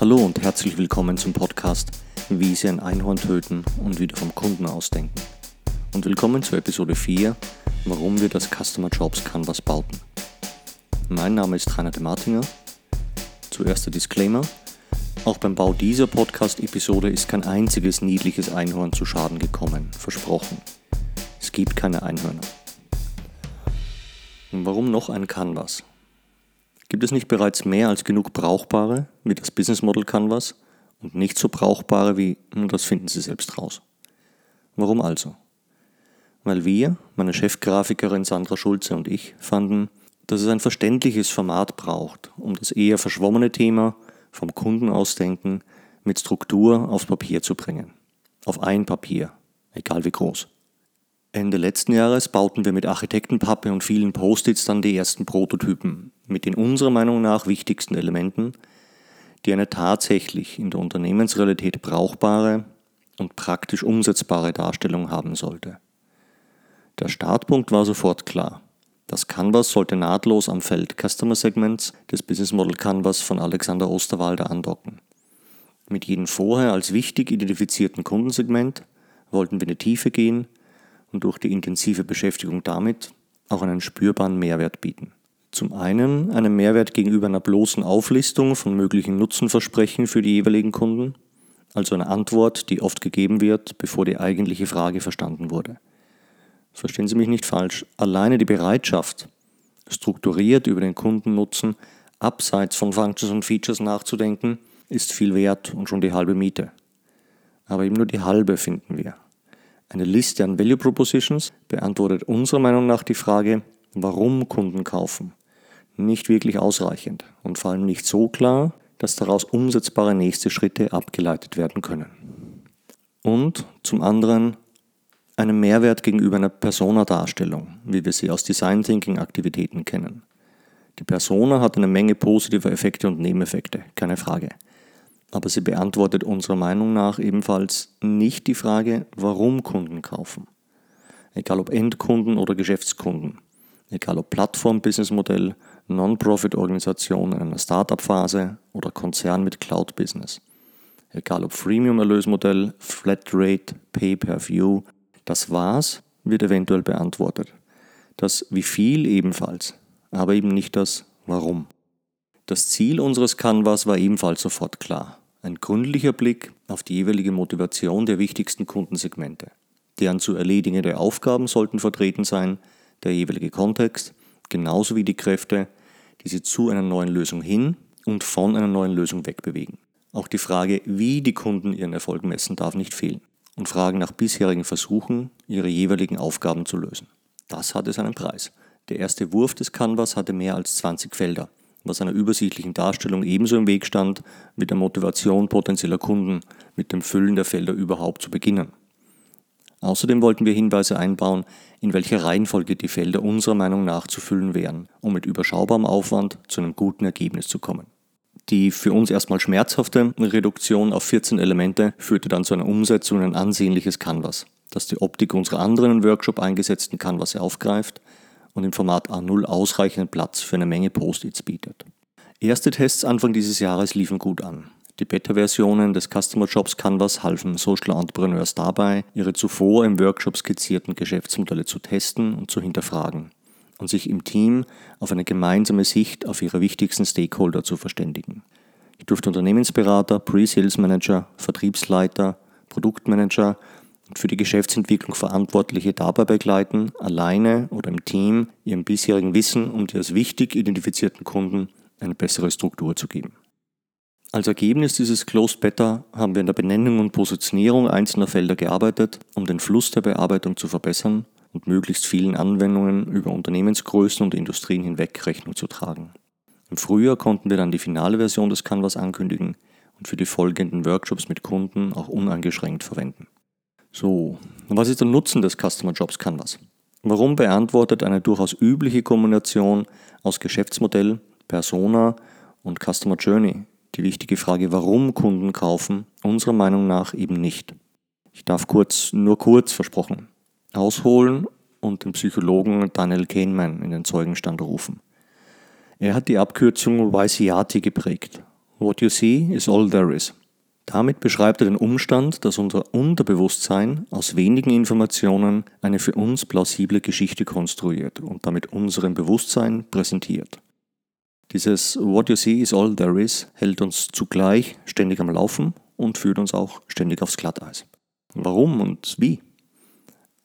Hallo und herzlich willkommen zum Podcast Wie Sie ein Einhorn töten und wieder vom Kunden ausdenken. Und willkommen zu Episode 4, warum wir das Customer Jobs Canvas bauten. Mein Name ist Rainer de Martinger. Zuerst der Disclaimer. Auch beim Bau dieser Podcast-Episode ist kein einziges niedliches Einhorn zu Schaden gekommen, versprochen. Es gibt keine Einhörner. Und warum noch ein Canvas? Gibt es nicht bereits mehr als genug brauchbare, wie das Business Model Canvas, und nicht so brauchbare wie, hm, das finden Sie selbst raus. Warum also? Weil wir, meine Chefgrafikerin Sandra Schulze und ich, fanden, dass es ein verständliches Format braucht, um das eher verschwommene Thema vom Kunden ausdenken mit Struktur aufs Papier zu bringen. Auf ein Papier, egal wie groß. Ende letzten Jahres bauten wir mit Architektenpappe und vielen Post-its dann die ersten Prototypen mit den unserer Meinung nach wichtigsten Elementen, die eine tatsächlich in der Unternehmensrealität brauchbare und praktisch umsetzbare Darstellung haben sollte. Der Startpunkt war sofort klar. Das Canvas sollte nahtlos am Feld Customer Segments des Business Model Canvas von Alexander Osterwalder andocken. Mit jedem vorher als wichtig identifizierten Kundensegment wollten wir in die Tiefe gehen und durch die intensive Beschäftigung damit auch einen spürbaren Mehrwert bieten. Zum einen einen Mehrwert gegenüber einer bloßen Auflistung von möglichen Nutzenversprechen für die jeweiligen Kunden, also eine Antwort, die oft gegeben wird, bevor die eigentliche Frage verstanden wurde. Verstehen Sie mich nicht falsch, alleine die Bereitschaft, strukturiert über den Kundennutzen abseits von Functions und Features nachzudenken, ist viel wert und schon die halbe Miete. Aber eben nur die halbe finden wir. Eine Liste an Value Propositions beantwortet unserer Meinung nach die Frage, warum Kunden kaufen. Nicht wirklich ausreichend und vor allem nicht so klar, dass daraus umsetzbare nächste Schritte abgeleitet werden können. Und zum anderen einen Mehrwert gegenüber einer Persona-Darstellung, wie wir sie aus Design Thinking Aktivitäten kennen. Die Persona hat eine Menge positiver Effekte und Nebeneffekte, keine Frage aber sie beantwortet unserer Meinung nach ebenfalls nicht die Frage, warum Kunden kaufen. Egal ob Endkunden oder Geschäftskunden, egal ob Plattform-Businessmodell, Non-Profit-Organisation in einer Startup-Phase oder Konzern mit Cloud-Business. Egal ob Freemium-Erlösmodell, Flatrate, Pay-per-View, das Was wird eventuell beantwortet. Das Wie viel ebenfalls, aber eben nicht das Warum. Das Ziel unseres Canvas war ebenfalls sofort klar. Ein gründlicher Blick auf die jeweilige Motivation der wichtigsten Kundensegmente. Deren zu erledigende Aufgaben sollten vertreten sein, der jeweilige Kontext, genauso wie die Kräfte, die sie zu einer neuen Lösung hin und von einer neuen Lösung wegbewegen. Auch die Frage, wie die Kunden ihren Erfolg messen, darf nicht fehlen. Und Fragen nach bisherigen Versuchen, ihre jeweiligen Aufgaben zu lösen. Das hatte seinen Preis. Der erste Wurf des Canvas hatte mehr als 20 Felder was einer übersichtlichen Darstellung ebenso im Weg stand wie der Motivation potenzieller Kunden, mit dem Füllen der Felder überhaupt zu beginnen. Außerdem wollten wir Hinweise einbauen, in welcher Reihenfolge die Felder unserer Meinung nach zu füllen wären, um mit überschaubarem Aufwand zu einem guten Ergebnis zu kommen. Die für uns erstmal schmerzhafte Reduktion auf 14 Elemente führte dann zu einer Umsetzung in ein ansehnliches Canvas, das die Optik unserer anderen im Workshop eingesetzten Canvas aufgreift und im Format A0 ausreichend Platz für eine Menge Post-its bietet. Erste Tests Anfang dieses Jahres liefen gut an. Die Beta-Versionen des Customer Jobs Canvas halfen Social Entrepreneurs dabei, ihre zuvor im Workshop skizzierten Geschäftsmodelle zu testen und zu hinterfragen und sich im Team auf eine gemeinsame Sicht auf ihre wichtigsten Stakeholder zu verständigen. Ich durfte Unternehmensberater, Pre-Sales Manager, Vertriebsleiter, Produktmanager und für die Geschäftsentwicklung Verantwortliche dabei begleiten, alleine oder im Team ihrem bisherigen Wissen um die als wichtig identifizierten Kunden eine bessere Struktur zu geben. Als Ergebnis dieses Closed Beta haben wir in der Benennung und Positionierung einzelner Felder gearbeitet, um den Fluss der Bearbeitung zu verbessern und möglichst vielen Anwendungen über Unternehmensgrößen und Industrien hinweg Rechnung zu tragen. Im Frühjahr konnten wir dann die finale Version des Canvas ankündigen und für die folgenden Workshops mit Kunden auch uneingeschränkt verwenden. So, was ist der Nutzen des Customer Jobs Canvas? Warum beantwortet eine durchaus übliche Kombination aus Geschäftsmodell, Persona und Customer Journey die wichtige Frage, warum Kunden kaufen, unserer Meinung nach eben nicht? Ich darf kurz, nur kurz versprochen, ausholen und den Psychologen Daniel Kahneman in den Zeugenstand rufen. Er hat die Abkürzung YCAT geprägt. What you see is all there is. Damit beschreibt er den Umstand, dass unser Unterbewusstsein aus wenigen Informationen eine für uns plausible Geschichte konstruiert und damit unserem Bewusstsein präsentiert. Dieses What you see is all there is hält uns zugleich ständig am Laufen und führt uns auch ständig aufs Glatteis. Warum und wie?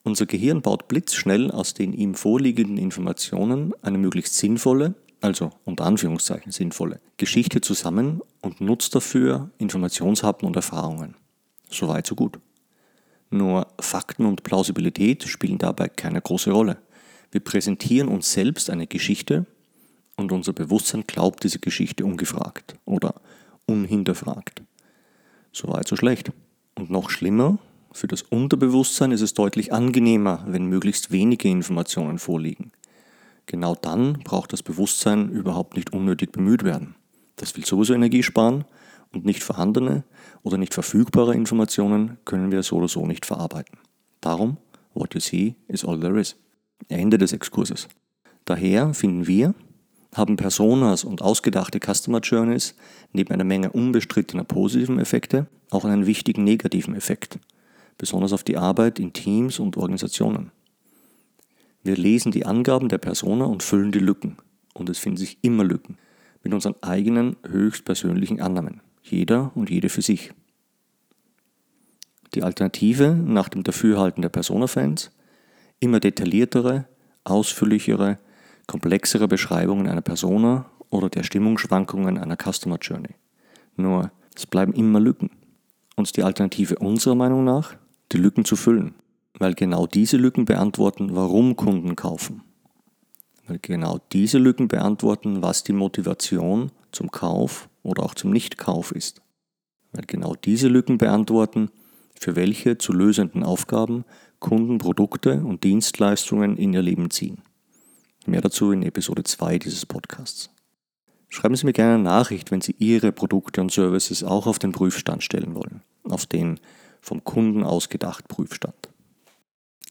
Unser Gehirn baut blitzschnell aus den ihm vorliegenden Informationen eine möglichst sinnvolle, also unter Anführungszeichen sinnvolle, Geschichte zusammen und nutzt dafür Informationshappen und Erfahrungen. Soweit, so gut. Nur Fakten und Plausibilität spielen dabei keine große Rolle. Wir präsentieren uns selbst eine Geschichte und unser Bewusstsein glaubt diese Geschichte ungefragt oder unhinterfragt. Soweit, so schlecht. Und noch schlimmer, für das Unterbewusstsein ist es deutlich angenehmer, wenn möglichst wenige Informationen vorliegen. Genau dann braucht das Bewusstsein überhaupt nicht unnötig bemüht werden. Das will sowieso Energie sparen und nicht vorhandene oder nicht verfügbare Informationen können wir so oder so nicht verarbeiten. Darum, what you see is all there is. Ende des Exkurses. Daher finden wir, haben Personas und ausgedachte Customer Journeys neben einer Menge unbestrittener positiven Effekte auch einen wichtigen negativen Effekt, besonders auf die Arbeit in Teams und Organisationen. Wir lesen die Angaben der Persona und füllen die Lücken. Und es finden sich immer Lücken. Mit unseren eigenen höchstpersönlichen Annahmen. Jeder und jede für sich. Die Alternative nach dem Dafürhalten der Persona-Fans? Immer detailliertere, ausführlichere, komplexere Beschreibungen einer Persona oder der Stimmungsschwankungen einer Customer Journey. Nur, es bleiben immer Lücken. Und die Alternative unserer Meinung nach, die Lücken zu füllen weil genau diese Lücken beantworten, warum Kunden kaufen. Weil genau diese Lücken beantworten, was die Motivation zum Kauf oder auch zum Nichtkauf ist. Weil genau diese Lücken beantworten, für welche zu lösenden Aufgaben Kunden Produkte und Dienstleistungen in ihr Leben ziehen. Mehr dazu in Episode 2 dieses Podcasts. Schreiben Sie mir gerne eine Nachricht, wenn Sie Ihre Produkte und Services auch auf den Prüfstand stellen wollen, auf den vom Kunden ausgedacht Prüfstand.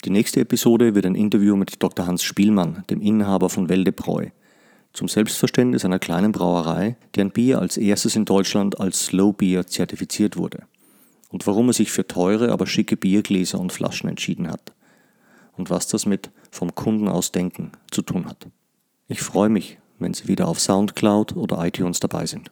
Die nächste Episode wird ein Interview mit Dr. Hans Spielmann, dem Inhaber von Weldebräu, zum Selbstverständnis einer kleinen Brauerei, deren Bier als erstes in Deutschland als Slow Beer zertifiziert wurde und warum er sich für teure, aber schicke Biergläser und Flaschen entschieden hat und was das mit vom Kunden aus denken zu tun hat. Ich freue mich, wenn Sie wieder auf SoundCloud oder iTunes dabei sind.